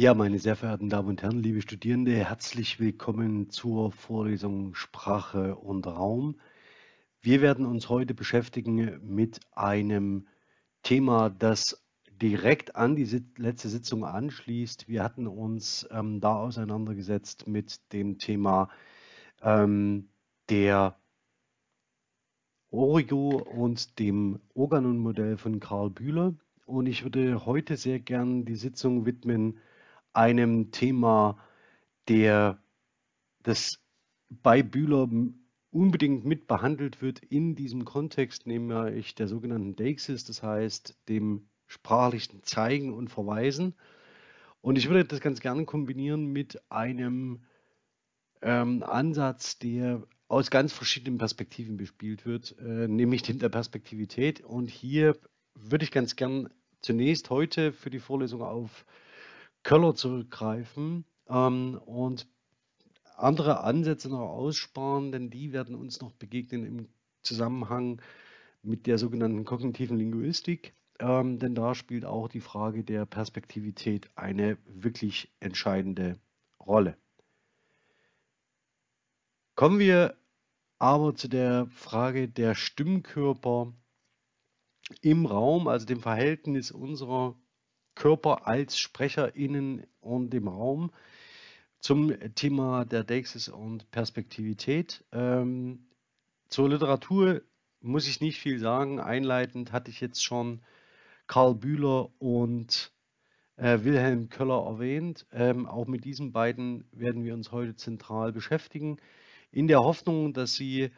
Ja, meine sehr verehrten Damen und Herren, liebe Studierende, herzlich willkommen zur Vorlesung Sprache und Raum. Wir werden uns heute beschäftigen mit einem Thema, das direkt an die letzte Sitzung anschließt. Wir hatten uns ähm, da auseinandergesetzt mit dem Thema ähm, der Origo und dem Organon-Modell von Karl Bühler. Und ich würde heute sehr gern die Sitzung widmen einem Thema, der das bei Bühler unbedingt mit behandelt wird in diesem Kontext, nämlich der sogenannten Deixis, das heißt dem sprachlichen Zeigen und Verweisen. Und ich würde das ganz gerne kombinieren mit einem ähm, Ansatz, der aus ganz verschiedenen Perspektiven bespielt wird, äh, nämlich dem der Perspektivität. Und hier würde ich ganz gern zunächst heute für die Vorlesung auf Köller zurückgreifen ähm, und andere Ansätze noch aussparen, denn die werden uns noch begegnen im Zusammenhang mit der sogenannten kognitiven Linguistik. Ähm, denn da spielt auch die Frage der Perspektivität eine wirklich entscheidende Rolle. Kommen wir aber zu der Frage der Stimmkörper im Raum, also dem Verhältnis unserer Körper als SprecherInnen und im Raum zum Thema der Deixis und Perspektivität. Ähm, zur Literatur muss ich nicht viel sagen. Einleitend hatte ich jetzt schon Karl Bühler und äh, Wilhelm Köller erwähnt. Ähm, auch mit diesen beiden werden wir uns heute zentral beschäftigen, in der Hoffnung, dass Sie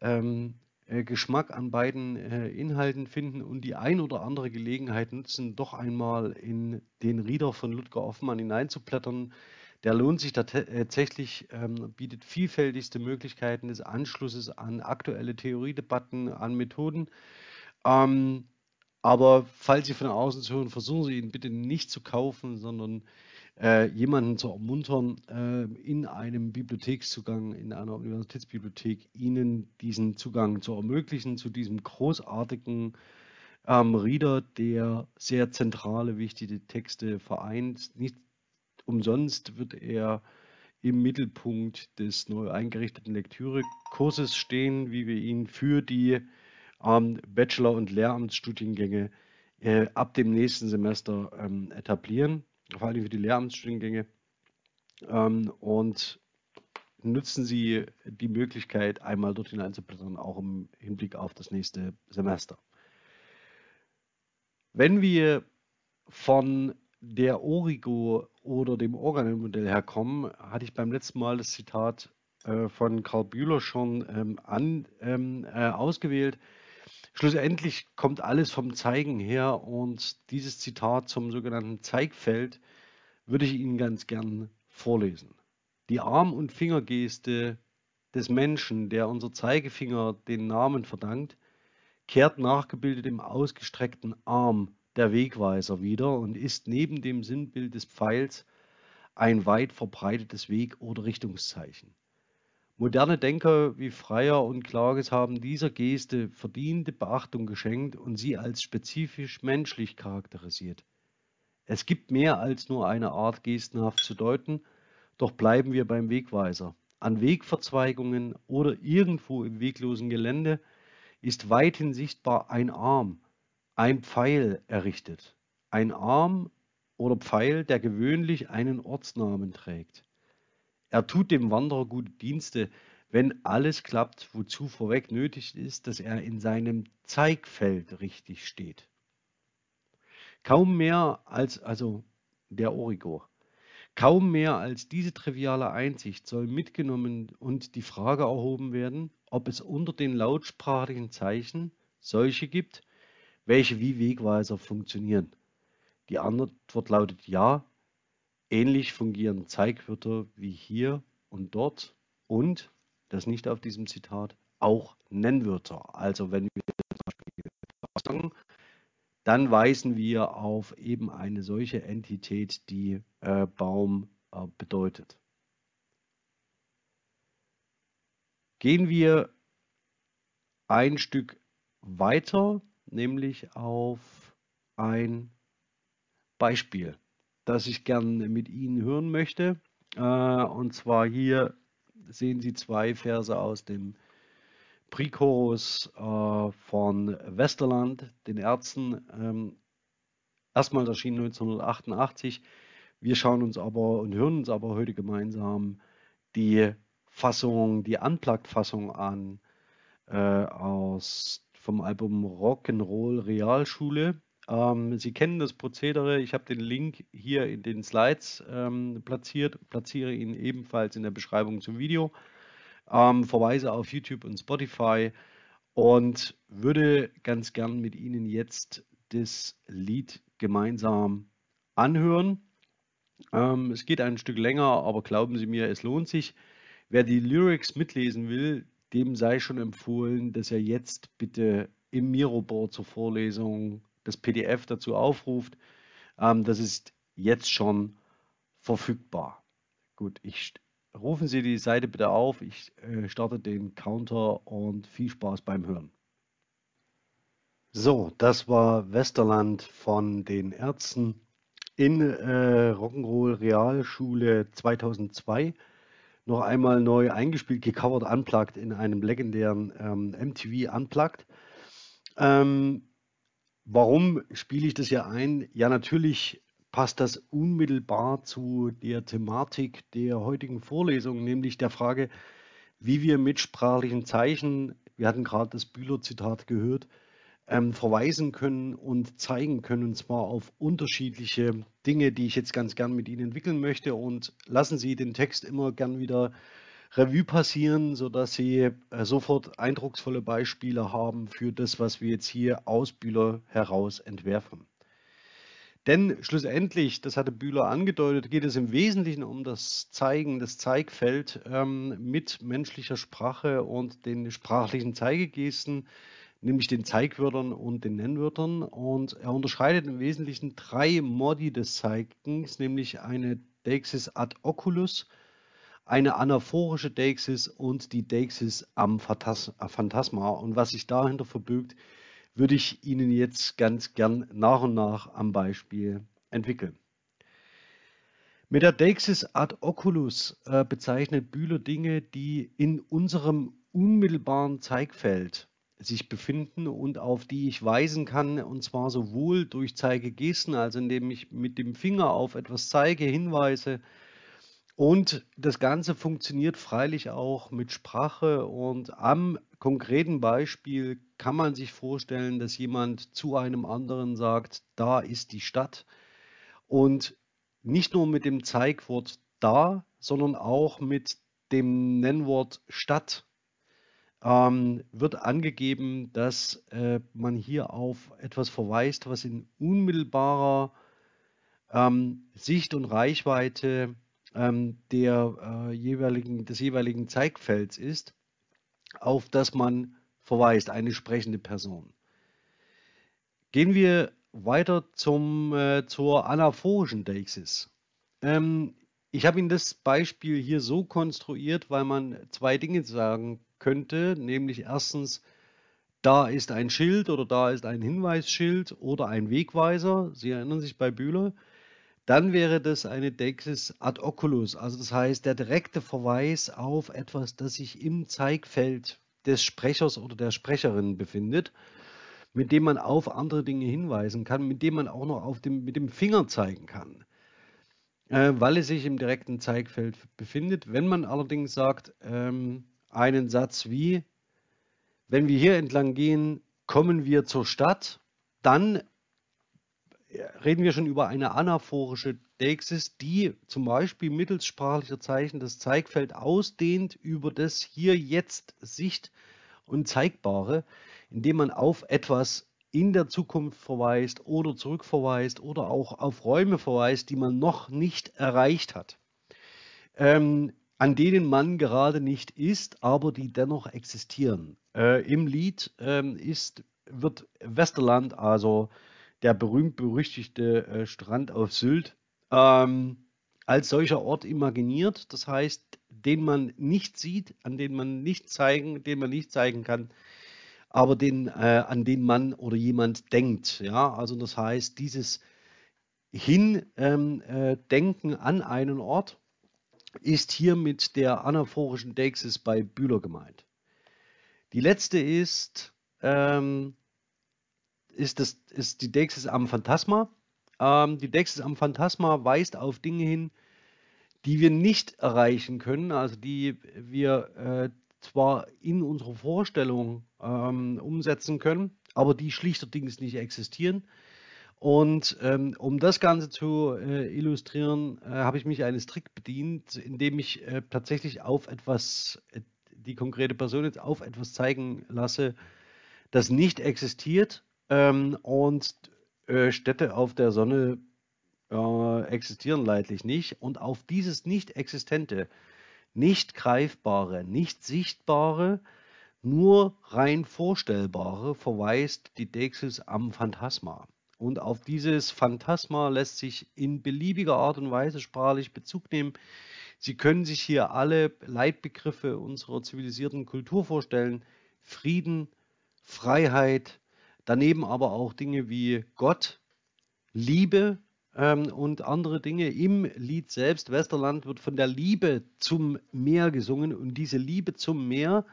ähm, äh, Geschmack an beiden äh, Inhalten finden und die ein oder andere Gelegenheit nutzen, doch einmal in den Reader von Ludger Hoffmann hineinzublättern. Der lohnt sich tatsächlich, ähm, bietet vielfältigste Möglichkeiten des Anschlusses an aktuelle Theoriedebatten, an Methoden. Ähm, aber falls Sie von außen zu hören, versuchen Sie ihn bitte nicht zu kaufen, sondern äh, jemanden zu ermuntern, äh, in einem Bibliothekszugang, in einer Universitätsbibliothek, ihnen diesen Zugang zu ermöglichen zu diesem großartigen ähm, Reader, der sehr zentrale, wichtige Texte vereint. Nicht umsonst wird er im Mittelpunkt des neu eingerichteten Lektürekurses stehen, wie wir ihn für die ähm, Bachelor- und Lehramtsstudiengänge äh, ab dem nächsten Semester ähm, etablieren vor allem für die Lehramtsstudiengänge. Ähm, und nutzen Sie die Möglichkeit, einmal dort hineinzublättern, auch im Hinblick auf das nächste Semester. Wenn wir von der Origo oder dem Organelmodell herkommen, hatte ich beim letzten Mal das Zitat äh, von Karl Bühler schon ähm, an, ähm, äh, ausgewählt. Schlussendlich kommt alles vom Zeigen her und dieses Zitat zum sogenannten Zeigfeld würde ich Ihnen ganz gern vorlesen. Die Arm- und Fingergeste des Menschen, der unser Zeigefinger den Namen verdankt, kehrt nachgebildet im ausgestreckten Arm der Wegweiser wieder und ist neben dem Sinnbild des Pfeils ein weit verbreitetes Weg- oder Richtungszeichen. Moderne Denker wie Freier und Klages haben dieser Geste verdiente Beachtung geschenkt und sie als spezifisch menschlich charakterisiert. Es gibt mehr als nur eine Art gestenhaft zu deuten, doch bleiben wir beim Wegweiser. An Wegverzweigungen oder irgendwo im weglosen Gelände ist weithin sichtbar ein Arm, ein Pfeil errichtet. Ein Arm oder Pfeil, der gewöhnlich einen Ortsnamen trägt. Er tut dem Wanderer gute Dienste, wenn alles klappt, wozu vorweg nötig ist, dass er in seinem Zeigfeld richtig steht. Kaum mehr als, also der Origo, kaum mehr als diese triviale Einsicht soll mitgenommen und die Frage erhoben werden, ob es unter den lautsprachigen Zeichen solche gibt, welche wie Wegweiser funktionieren. Die Antwort lautet ja, Ähnlich fungieren Zeigwörter wie hier und dort und, das nicht auf diesem Zitat, auch Nennwörter. Also wenn wir zum Beispiel sagen, dann weisen wir auf eben eine solche Entität, die äh, Baum äh, bedeutet. Gehen wir ein Stück weiter, nämlich auf ein Beispiel. Das ich gern mit Ihnen hören möchte. Äh, und zwar hier sehen Sie zwei Verse aus dem Prichorus äh, von Westerland, den Ärzten. Ähm, erstmal erschienen 1988. Wir schauen uns aber und hören uns aber heute gemeinsam die Fassung, die Unplugged-Fassung an äh, aus vom Album Rock'n'Roll Realschule. Ähm, Sie kennen das Prozedere. Ich habe den Link hier in den Slides ähm, platziert, platziere ihn ebenfalls in der Beschreibung zum Video. Ähm, verweise auf YouTube und Spotify und würde ganz gern mit Ihnen jetzt das Lied gemeinsam anhören. Ähm, es geht ein Stück länger, aber glauben Sie mir, es lohnt sich. Wer die Lyrics mitlesen will, dem sei schon empfohlen, dass er jetzt bitte im Miroboard zur Vorlesung das PDF dazu aufruft. Ähm, das ist jetzt schon verfügbar. Gut, ich rufen Sie die Seite bitte auf. Ich äh, starte den Counter und viel Spaß beim Hören. So, das war Westerland von den Ärzten in äh, Rock'n'Roll Realschule 2002 noch einmal neu eingespielt, gecovert, unplugged in einem legendären ähm, MTV Unplugged. Ähm, warum spiele ich das hier ein? Ja, natürlich passt das unmittelbar zu der Thematik der heutigen Vorlesung, nämlich der Frage, wie wir mit sprachlichen Zeichen, wir hatten gerade das Bühler-Zitat gehört, ähm, verweisen können und zeigen können, und zwar auf unterschiedliche Dinge, die ich jetzt ganz gern mit Ihnen entwickeln möchte. Und lassen Sie den Text immer gern wieder Revue passieren, sodass Sie äh, sofort eindrucksvolle Beispiele haben für das, was wir jetzt hier aus Bühler heraus entwerfen. Denn schlussendlich, das hatte Bühler angedeutet, geht es im Wesentlichen um das Zeigen, das Zeigfeld ähm, mit menschlicher Sprache und den sprachlichen Zeigegesten, nämlich den Zeigwörtern und den Nennwörtern. Und er unterscheidet im Wesentlichen drei Modi des Zeigens, nämlich eine Deixis ad oculus, eine anaphorische Deixis und die Deixis am Phantasma. Und was sich dahinter verbirgt, würde ich Ihnen jetzt ganz gern nach und nach am Beispiel entwickeln. Mit der Deixis ad oculus äh, bezeichnet Bühler Dinge, die in unserem unmittelbaren Zeigfeld sich befinden und auf die ich weisen kann, und zwar sowohl durch Zeigegesten, also indem ich mit dem Finger auf etwas zeige, hinweise. Und das Ganze funktioniert freilich auch mit Sprache. Und am konkreten Beispiel kann man sich vorstellen, dass jemand zu einem anderen sagt, da ist die Stadt. Und nicht nur mit dem Zeigwort da, sondern auch mit dem Nennwort Stadt. Ähm, wird angegeben, dass äh, man hier auf etwas verweist, was in unmittelbarer ähm, Sicht und Reichweite ähm, der, äh, jeweiligen, des jeweiligen Zeigfelds ist, auf das man verweist, eine sprechende Person. Gehen wir weiter zum, äh, zur anaphorischen Deixis. Ähm, ich habe Ihnen das Beispiel hier so konstruiert, weil man zwei Dinge sagen könnte, nämlich erstens, da ist ein Schild oder da ist ein Hinweisschild oder ein Wegweiser. Sie erinnern sich bei Bühler. Dann wäre das eine Deixis ad oculus, also das heißt der direkte Verweis auf etwas, das sich im Zeigfeld des Sprechers oder der Sprecherin befindet, mit dem man auf andere Dinge hinweisen kann, mit dem man auch noch auf dem, mit dem Finger zeigen kann, äh, weil es sich im direkten Zeigfeld befindet. Wenn man allerdings sagt, ähm, einen Satz wie, wenn wir hier entlang gehen, kommen wir zur Stadt, dann reden wir schon über eine anaphorische Deixis, die zum Beispiel mittels sprachlicher Zeichen das Zeigfeld ausdehnt über das hier jetzt Sicht und Zeigbare, indem man auf etwas in der Zukunft verweist oder zurückverweist oder auch auf Räume verweist, die man noch nicht erreicht hat. Ähm, an denen man gerade nicht ist, aber die dennoch existieren. Äh, Im Lied ähm, ist, wird Westerland, also der berühmt-berüchtigte äh, Strand auf Sylt, ähm, als solcher Ort imaginiert, das heißt, den man nicht sieht, an den man nicht zeigen, den man nicht zeigen kann, aber den, äh, an den man oder jemand denkt. Ja, also das heißt, dieses hindenken ähm, äh, an einen Ort, ist hier mit der anaphorischen Deixis bei Bühler gemeint. Die letzte ist, ähm, ist, das, ist die Deixis am Phantasma. Ähm, die Deixis am Phantasma weist auf Dinge hin, die wir nicht erreichen können, also die wir äh, zwar in unserer Vorstellung ähm, umsetzen können, aber die schlichterdings nicht existieren. Und ähm, um das Ganze zu äh, illustrieren, äh, habe ich mich eines Trick bedient, indem ich äh, tatsächlich auf etwas, äh, die konkrete Person jetzt auf etwas zeigen lasse, das nicht existiert ähm, und äh, Städte auf der Sonne äh, existieren leidlich nicht. Und auf dieses Nicht-Existente, nicht Greifbare, nicht Sichtbare, nur rein Vorstellbare verweist die Deixis am Phantasma. Und auf dieses Phantasma lässt sich in beliebiger Art und Weise sprachlich Bezug nehmen. Sie können sich hier alle Leitbegriffe unserer zivilisierten Kultur vorstellen. Frieden, Freiheit, daneben aber auch Dinge wie Gott, Liebe ähm, und andere Dinge. Im Lied selbst, Westerland, wird von der Liebe zum Meer gesungen und diese Liebe zum Meer,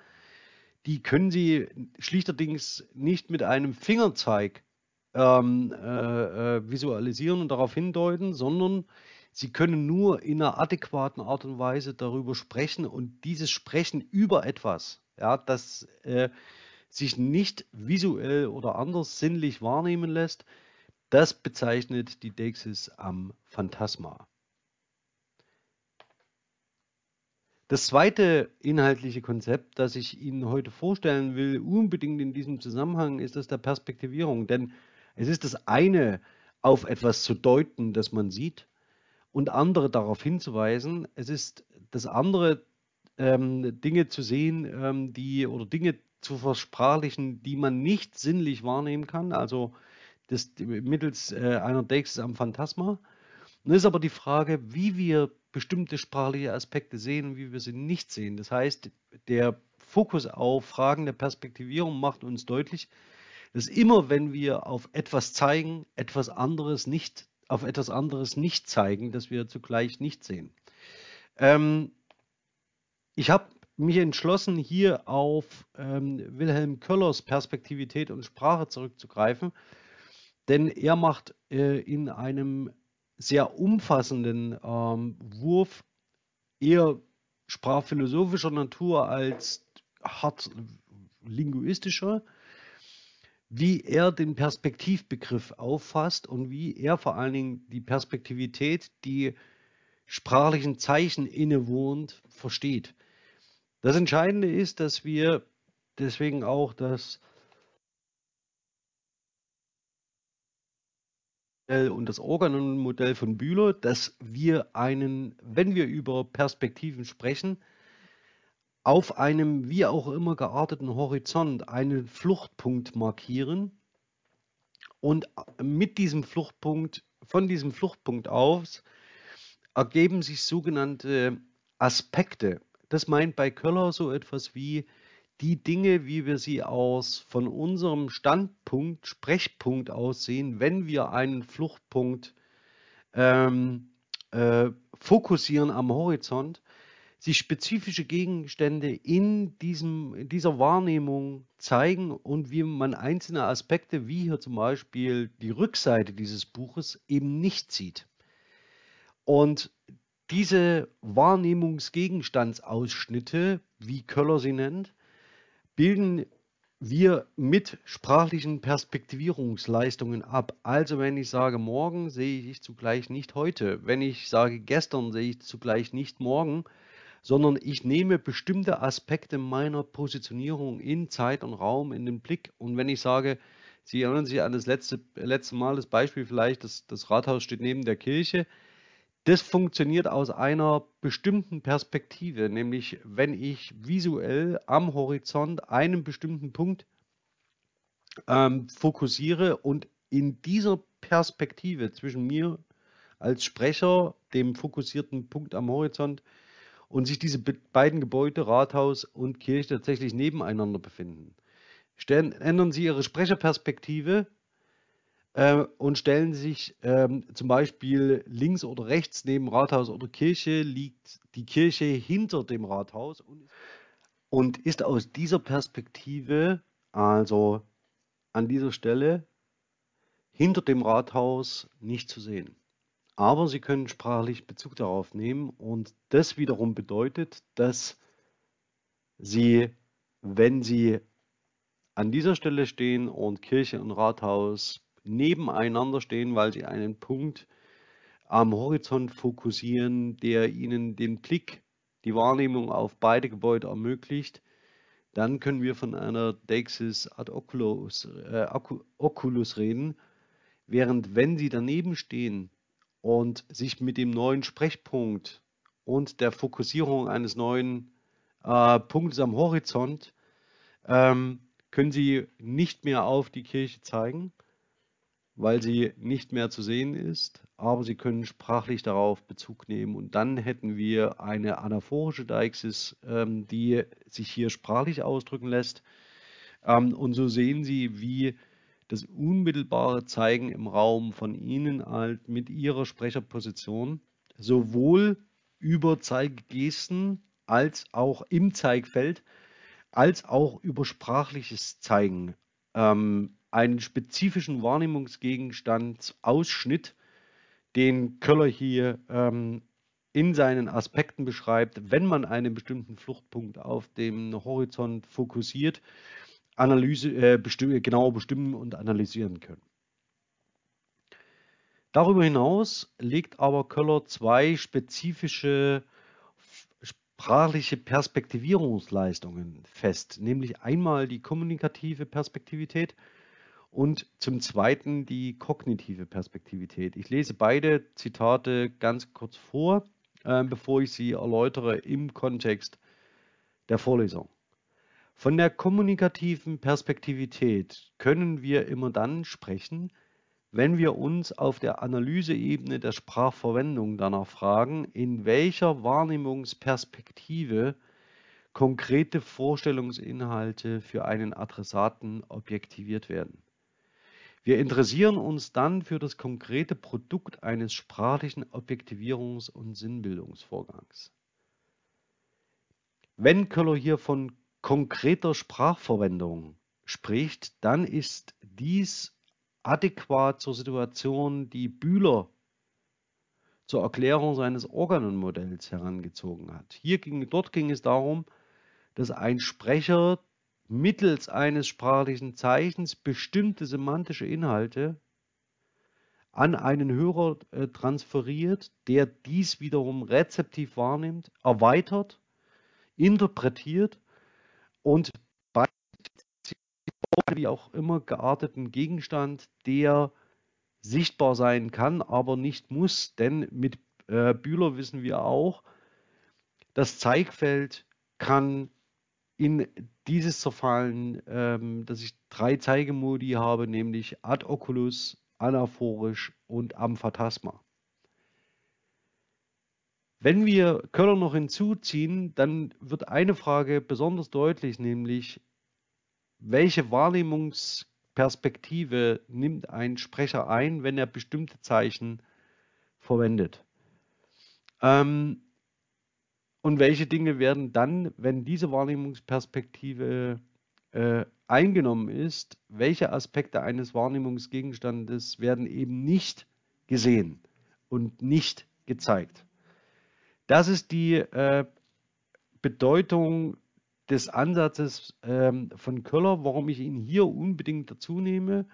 die können Sie schlichterdings nicht mit einem Fingerzeig ähm, äh, äh, visualisieren und darauf hindeuten, sondern sie können nur in einer adäquaten Art und Weise darüber sprechen und dieses Sprechen über etwas, ja, das äh, sich nicht visuell oder anders sinnlich wahrnehmen lässt, das bezeichnet die Deixis am Phantasma. Das zweite inhaltliche Konzept, das ich Ihnen heute vorstellen will, unbedingt in diesem Zusammenhang, ist das der Perspektivierung. Denn es ist das eine, auf etwas zu deuten, das man sieht, und andere darauf hinzuweisen. Es ist das andere, ähm, Dinge zu sehen, ähm, die oder Dinge zu versprachlichen, die man nicht sinnlich wahrnehmen kann, also das, mittels äh, einer Deixis am Phantasma. Nun ist aber die Frage, wie wir bestimmte sprachliche Aspekte sehen und wie wir sie nicht sehen. Das heißt, der Fokus auf Fragen der Perspektivierung macht uns deutlich, dass immer, wenn wir auf etwas zeigen, etwas anderes nicht, auf etwas anderes nicht zeigen, dass wir zugleich nicht sehen. Ähm, ich habe mich entschlossen, hier auf ähm, Wilhelm Köllers Perspektivität und Sprache zurückzugreifen, denn er macht äh, in einem sehr umfassenden ähm, Wurf eher sprachphilosophischer Natur als hart linguistischer wie er den Perspektivbegriff auffasst und wie er vor allen Dingen die Perspektivität, die sprachlichen Zeichen innewohnt, versteht. Das Entscheidende ist, dass wir deswegen auch das und das Organon-Modell von Bühler, dass wir einen, wenn wir über Perspektiven sprechen, auf einem wie auch immer gearteten Horizont einen Fluchtpunkt markieren und mit diesem Fluchtpunkt, von diesem Fluchtpunkt aus, ergeben sich sogenannte Aspekte. Das meint bei Köller so etwas wie die Dinge, wie wir sie aus von unserem Standpunkt, Sprechpunkt aussehen, wenn wir einen Fluchtpunkt ähm, äh, fokussieren am Horizont sich spezifische Gegenstände in, diesem, in dieser Wahrnehmung zeigen und wie man einzelne Aspekte, wie hier zum Beispiel die Rückseite dieses Buches, eben nicht sieht. Und diese Wahrnehmungsgegenstandsausschnitte, wie Köller sie nennt, bilden wir mit sprachlichen Perspektivierungsleistungen ab. Also wenn ich sage morgen, sehe ich zugleich nicht heute. Wenn ich sage gestern, sehe ich zugleich nicht morgen sondern ich nehme bestimmte Aspekte meiner Positionierung in Zeit und Raum in den Blick. Und wenn ich sage, Sie erinnern sich an das letzte, letzte Mal, das Beispiel vielleicht, das, das Rathaus steht neben der Kirche, das funktioniert aus einer bestimmten Perspektive, nämlich wenn ich visuell am Horizont einen bestimmten Punkt ähm, fokussiere und in dieser Perspektive zwischen mir als Sprecher, dem fokussierten Punkt am Horizont, und sich diese beiden Gebäude, Rathaus und Kirche, tatsächlich nebeneinander befinden. Stellen, ändern Sie Ihre Sprecherperspektive, äh, und stellen sich ähm, zum Beispiel links oder rechts neben Rathaus oder Kirche, liegt die Kirche hinter dem Rathaus und, und ist aus dieser Perspektive, also an dieser Stelle, hinter dem Rathaus nicht zu sehen. Aber Sie können sprachlich Bezug darauf nehmen und das wiederum bedeutet, dass Sie, wenn Sie an dieser Stelle stehen und Kirche und Rathaus nebeneinander stehen, weil sie einen Punkt am Horizont fokussieren, der ihnen den Blick, die Wahrnehmung auf beide Gebäude ermöglicht, dann können wir von einer Deixis ad oculus, äh, oculus reden, während wenn sie daneben stehen und sich mit dem neuen Sprechpunkt und der Fokussierung eines neuen äh, Punktes am Horizont ähm, können sie nicht mehr auf die Kirche zeigen, weil sie nicht mehr zu sehen ist, aber sie können sprachlich darauf Bezug nehmen und dann hätten wir eine anaphorische Deixis, ähm, die sich hier sprachlich ausdrücken lässt. Ähm, und so sehen Sie, wie das unmittelbare Zeigen im Raum von Ihnen halt mit Ihrer Sprecherposition sowohl über Zeiggesten als auch im Zeigfeld als auch über sprachliches Zeigen ähm, einen spezifischen Wahrnehmungsgegenstand Ausschnitt, den Köller hier ähm, in seinen Aspekten beschreibt, wenn man einen bestimmten Fluchtpunkt auf dem Horizont fokussiert, Analyse, äh, bestimm genauer bestimmen und analysieren können. Darüber hinaus legt aber Köller zwei spezifische sprachliche Perspektivierungsleistungen fest, nämlich einmal die kommunikative Perspektivität und zum Zweiten die kognitive Perspektivität. Ich lese beide Zitate ganz kurz vor, äh, bevor ich sie erläutere im Kontext der Vorlesung. Von der kommunikativen Perspektivität können wir immer dann sprechen, wenn wir uns auf der Analyseebene der Sprachverwendung danach fragen, in welcher Wahrnehmungsperspektive konkrete Vorstellungsinhalte für einen Adressaten objektiviert werden. Wir interessieren uns dann für das konkrete Produkt eines sprachlichen Objektivierungs- und Sinnbildungsvorgangs. Wenn Köller hier von konkreter Sprachverwendung spricht, dann ist dies adäquat zur Situation, die Bühler zur Erklärung seines Organonmodells herangezogen hat. Hier ging, dort ging es darum, dass ein Sprecher mittels eines sprachlichen Zeichens bestimmte semantische Inhalte an einen Hörer äh, transferiert, der dies wiederum rezeptiv wahrnimmt, erweitert, interpretiert und wie auch immer gearteten Gegenstand, der sichtbar sein kann, aber nicht muss, denn mit äh, Bühler wissen wir auch, das Zeigfeld kann in dieses zerfallen, ähm, dass ich drei Zeigemodi habe, nämlich ad oculus, anaphorisch und amphatasma. Wenn wir Köller noch hinzuziehen, dann wird eine Frage besonders deutlich, nämlich welche Wahrnehmungsperspektive nimmt ein Sprecher ein, wenn er bestimmte Zeichen verwendet? Ähm, und welche Dinge werden dann, wenn diese Wahrnehmungsperspektive äh, eingenommen ist, welche Aspekte eines Wahrnehmungsgegenstandes werden eben nicht gesehen und nicht gezeigt? Das ist die äh, Bedeutung des Ansatzes ähm, von Köller, warum ich ihn hier unbedingt dazu nehme.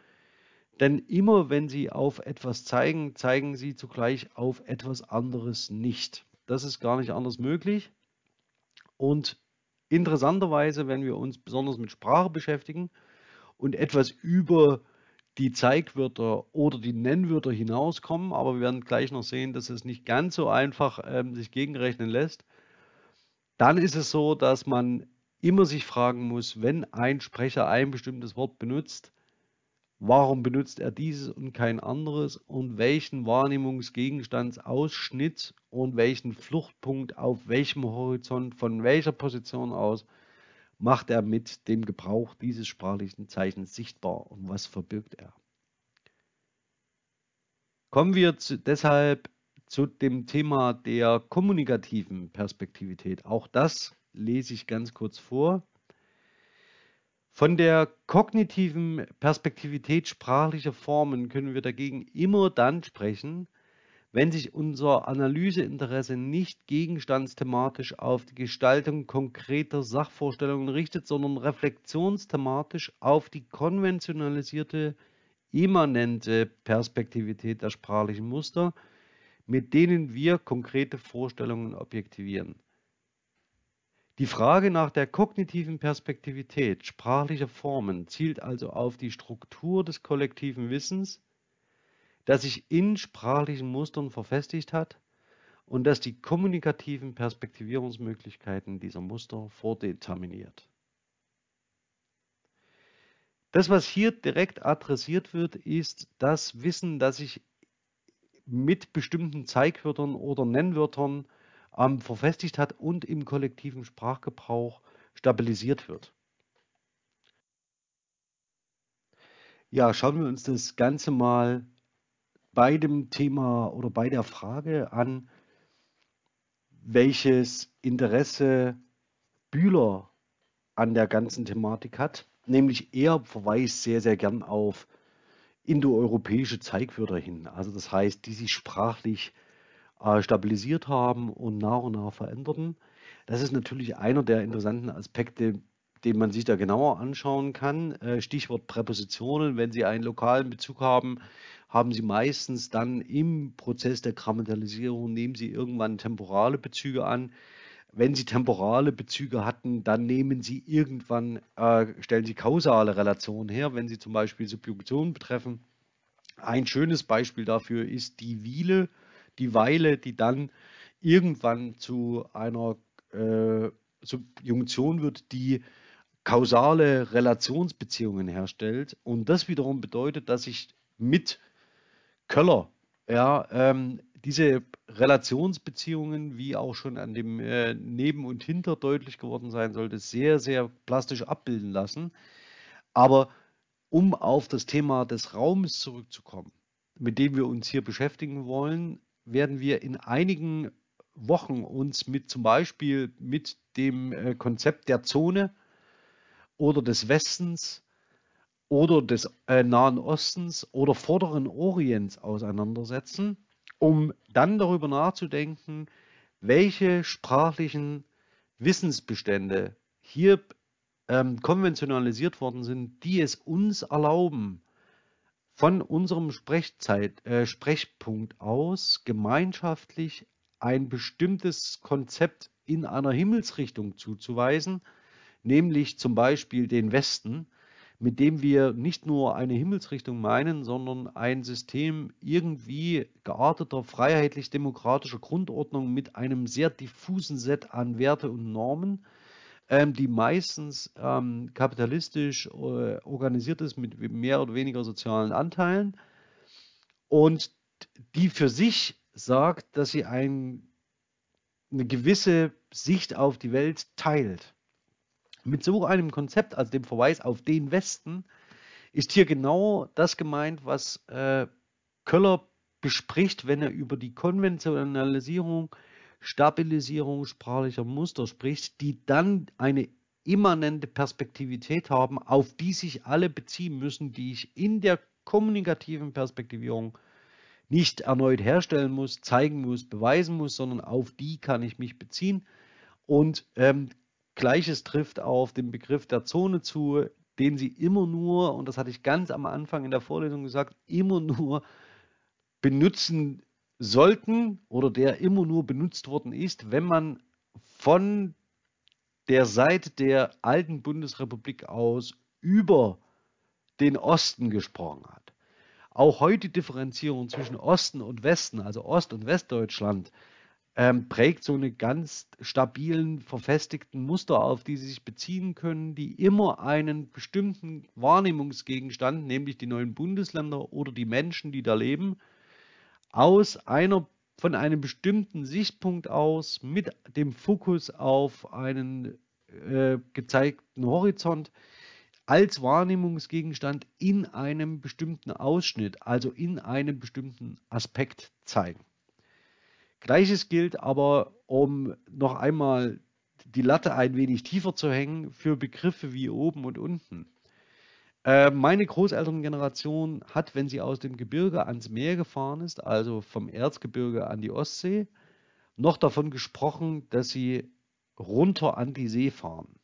Denn immer wenn Sie auf etwas zeigen, zeigen Sie zugleich auf etwas anderes nicht. Das ist gar nicht anders möglich. Und interessanterweise, wenn wir uns besonders mit Sprache beschäftigen und etwas über die Zeigwörter oder die Nennwörter hinauskommen, aber wir werden gleich noch sehen, dass es nicht ganz so einfach ähm, sich gegenrechnen lässt, dann ist es so, dass man immer sich fragen muss, wenn ein Sprecher ein bestimmtes Wort benutzt, warum benutzt er dieses und kein anderes und welchen Wahrnehmungsgegenstandsausschnitt und welchen Fluchtpunkt auf welchem Horizont von welcher Position aus macht er mit dem Gebrauch dieses sprachlichen Zeichens sichtbar und was verbirgt er. Kommen wir zu, deshalb zu dem Thema der kommunikativen Perspektivität. Auch das lese ich ganz kurz vor. Von der kognitiven Perspektivität sprachlicher Formen können wir dagegen immer dann sprechen, wenn sich unser Analyseinteresse nicht gegenstandsthematisch auf die Gestaltung konkreter Sachvorstellungen richtet, sondern reflexionsthematisch auf die konventionalisierte immanente Perspektivität der sprachlichen Muster, mit denen wir konkrete Vorstellungen objektivieren. Die Frage nach der kognitiven Perspektivität sprachlicher Formen zielt also auf die Struktur des kollektiven Wissens, das sich in sprachlichen Mustern verfestigt hat und das die kommunikativen Perspektivierungsmöglichkeiten dieser Muster vordeterminiert. Das, was hier direkt adressiert wird, ist das Wissen, das sich mit bestimmten Zeigwörtern oder Nennwörtern ähm, verfestigt hat und im kollektiven Sprachgebrauch stabilisiert wird. Ja, schauen wir uns das Ganze mal bei dem Thema oder bei der Frage an, welches Interesse Bühler an der ganzen Thematik hat nämlich er verweist sehr, sehr gern auf indoeuropäische Zeigwörter hin. Also das heißt, die sich sprachlich äh, stabilisiert haben und nach und nach veränderten. Das ist natürlich einer der interessanten Aspekte, den man sich da genauer anschauen kann. Äh, Stichwort Präpositionen. Wenn Sie einen lokalen Bezug haben, haben Sie meistens dann im Prozess der Grammatikalisierung, nehmen Sie irgendwann temporale Bezüge an. Wenn Sie temporale Bezüge hatten, dann nehmen Sie irgendwann, äh, stellen Sie kausale Relationen her, wenn Sie zum Beispiel Subjunktionen betreffen. Ein schönes Beispiel dafür ist die Wiele, die Weile, die dann irgendwann zu einer äh, Subjunktion wird, die kausale Relationsbeziehungen herstellt. Und das wiederum bedeutet, dass ich mit Köller ja, ähm, diese Relationsbeziehungen, wie auch schon an dem äh, Neben und Hinter deutlich geworden sein sollte, sehr, sehr plastisch abbilden lassen. Aber um auf das Thema des Raumes zurückzukommen, mit dem wir uns hier beschäftigen wollen, werden wir in einigen Wochen uns mit zum Beispiel mit dem äh, Konzept der Zone oder des Westens oder des äh, Nahen Ostens oder Vorderen Orients auseinandersetzen um dann darüber nachzudenken, welche sprachlichen Wissensbestände hier ähm, konventionalisiert worden sind, die es uns erlauben, von unserem Sprechzeit, äh, Sprechpunkt aus gemeinschaftlich ein bestimmtes Konzept in einer Himmelsrichtung zuzuweisen, nämlich zum Beispiel den Westen, mit dem wir nicht nur eine Himmelsrichtung meinen, sondern ein System irgendwie gearteter, freiheitlich-demokratischer Grundordnung mit einem sehr diffusen Set an Werte und Normen, ähm, die meistens ähm, kapitalistisch äh, organisiert ist mit mehr oder weniger sozialen Anteilen und die für sich sagt, dass sie ein, eine gewisse Sicht auf die Welt teilt. Mit so einem Konzept, also dem Verweis auf den Westen, ist hier genau das gemeint, was äh, Köller bespricht, wenn er über die Konventionalisierung, Stabilisierung sprachlicher Muster spricht, die dann eine immanente Perspektivität haben, auf die sich alle beziehen müssen, die ich in der kommunikativen Perspektivierung nicht erneut herstellen muss, zeigen muss, beweisen muss, sondern auf die kann ich mich beziehen. Und ähm, Gleiches trifft auf den Begriff der Zone zu, den sie immer nur, und das hatte ich ganz am Anfang in der Vorlesung gesagt, immer nur benutzen sollten oder der immer nur benutzt worden ist, wenn man von der Seite der alten Bundesrepublik aus über den Osten gesprochen hat. Auch heute Differenzierung zwischen Osten und Westen, also Ost- und Westdeutschland, ähm, prägt so eine ganz stabilen, verfestigten Muster auf, die sie sich beziehen können, die immer einen bestimmten Wahrnehmungsgegenstand, nämlich die neuen Bundesländer oder die Menschen, die da leben, aus einer von einem bestimmten Sichtpunkt aus mit dem Fokus auf einen äh, gezeigten Horizont als Wahrnehmungsgegenstand in einem bestimmten Ausschnitt, also in einem bestimmten Aspekt zeigen. Gleiches gilt aber, um noch einmal die Latte ein wenig tiefer zu hängen, für Begriffe wie oben und unten. Äh, meine Großelterngeneration hat, wenn sie aus dem Gebirge ans Meer gefahren ist, also vom Erzgebirge an die Ostsee, noch davon gesprochen, dass sie runter an die See fahren.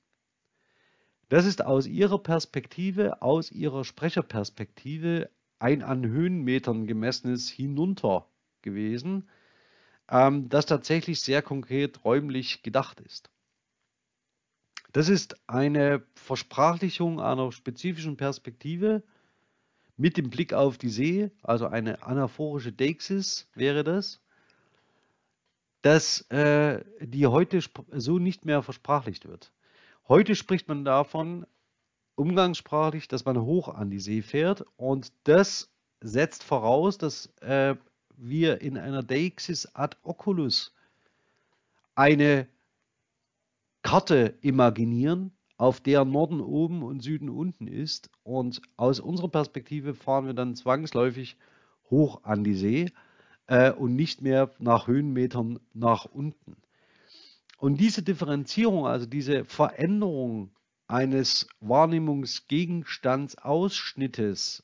Das ist aus ihrer Perspektive, aus ihrer Sprecherperspektive ein an Höhenmetern gemessenes Hinunter gewesen, ähm, das tatsächlich sehr konkret räumlich gedacht ist. Das ist eine Versprachlichung einer spezifischen Perspektive mit dem Blick auf die See, also eine anaphorische Deixis wäre das, dass äh, die heute so nicht mehr versprachlicht wird. Heute spricht man davon umgangssprachlich, dass man hoch an die See fährt und das setzt voraus, dass äh, wir in einer Deixis ad oculus eine Karte imaginieren, auf der Norden oben und Süden unten ist. Und aus unserer Perspektive fahren wir dann zwangsläufig hoch an die See äh, und nicht mehr nach Höhenmetern nach unten. Und diese Differenzierung, also diese Veränderung eines Wahrnehmungsgegenstandsausschnittes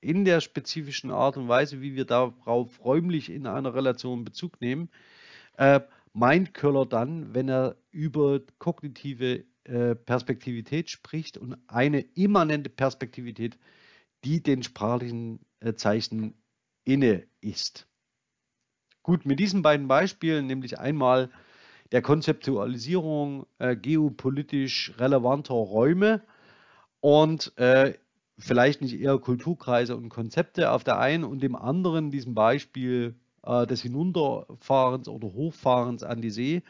in der spezifischen Art und Weise, wie wir darauf räumlich in einer Relation Bezug nehmen, äh, meint Köller dann, wenn er über kognitive äh, Perspektivität spricht und eine immanente Perspektivität, die den sprachlichen äh, Zeichen inne ist. Gut, mit diesen beiden Beispielen, nämlich einmal der Konzeptualisierung äh, geopolitisch relevanter Räume und äh, vielleicht nicht eher Kulturkreise und Konzepte auf der einen und dem anderen diesem Beispiel äh, des Hinunterfahrens oder Hochfahrens an die See,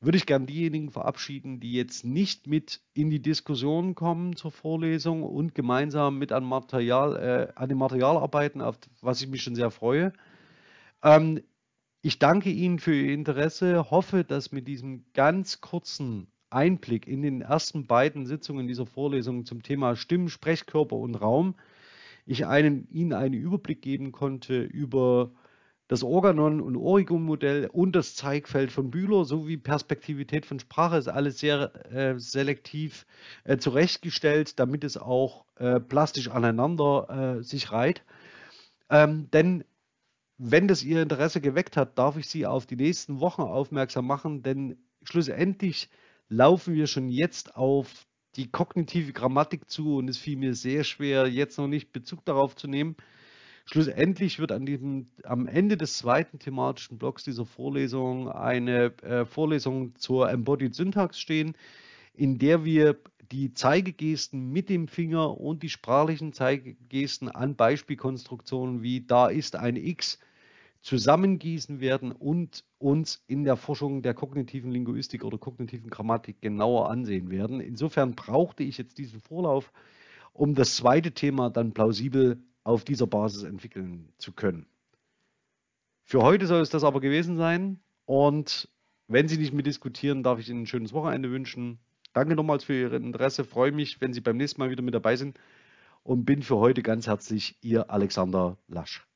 würde ich gern diejenigen verabschieden, die jetzt nicht mit in die Diskussion kommen zur Vorlesung und gemeinsam mit an, Material, äh, an dem Material arbeiten, auf was ich mich schon sehr freue. Ähm, ich danke Ihnen für Ihr Interesse, hoffe, dass mit diesem ganz kurzen Einblick in den ersten beiden Sitzungen dieser Vorlesung zum Thema Stimmen, Sprechkörper und Raum ich einen, Ihnen einen Überblick geben konnte über das Organon- und Origo-Modell und das Zeigfeld von Bühler sowie Perspektivität von Sprache ist alles sehr äh, selektiv äh, zurechtgestellt, damit es auch äh, plastisch aneinander äh, sich reiht. Ähm, denn wenn das Ihr Interesse geweckt hat, darf ich Sie auf die nächsten Wochen aufmerksam machen, denn schlussendlich laufen wir schon jetzt auf die kognitive Grammatik zu und es fiel mir sehr schwer, jetzt noch nicht Bezug darauf zu nehmen. Schlussendlich wird an diesem, am Ende des zweiten thematischen Blocks dieser Vorlesung eine äh, Vorlesung zur Embodied Syntax stehen, in der wir die Zeigegesten mit dem Finger und die sprachlichen Zeigegesten an Beispielkonstruktionen wie da ist ein X zusammengießen werden und uns in der Forschung der kognitiven Linguistik oder kognitiven Grammatik genauer ansehen werden. Insofern brauchte ich jetzt diesen Vorlauf, um das zweite Thema dann plausibel auf dieser Basis entwickeln zu können. Für heute soll es das aber gewesen sein und wenn Sie nicht mehr diskutieren, darf ich Ihnen ein schönes Wochenende wünschen. Danke nochmals für Ihr Interesse. Freue mich, wenn Sie beim nächsten Mal wieder mit dabei sind und bin für heute ganz herzlich Ihr Alexander Lasch.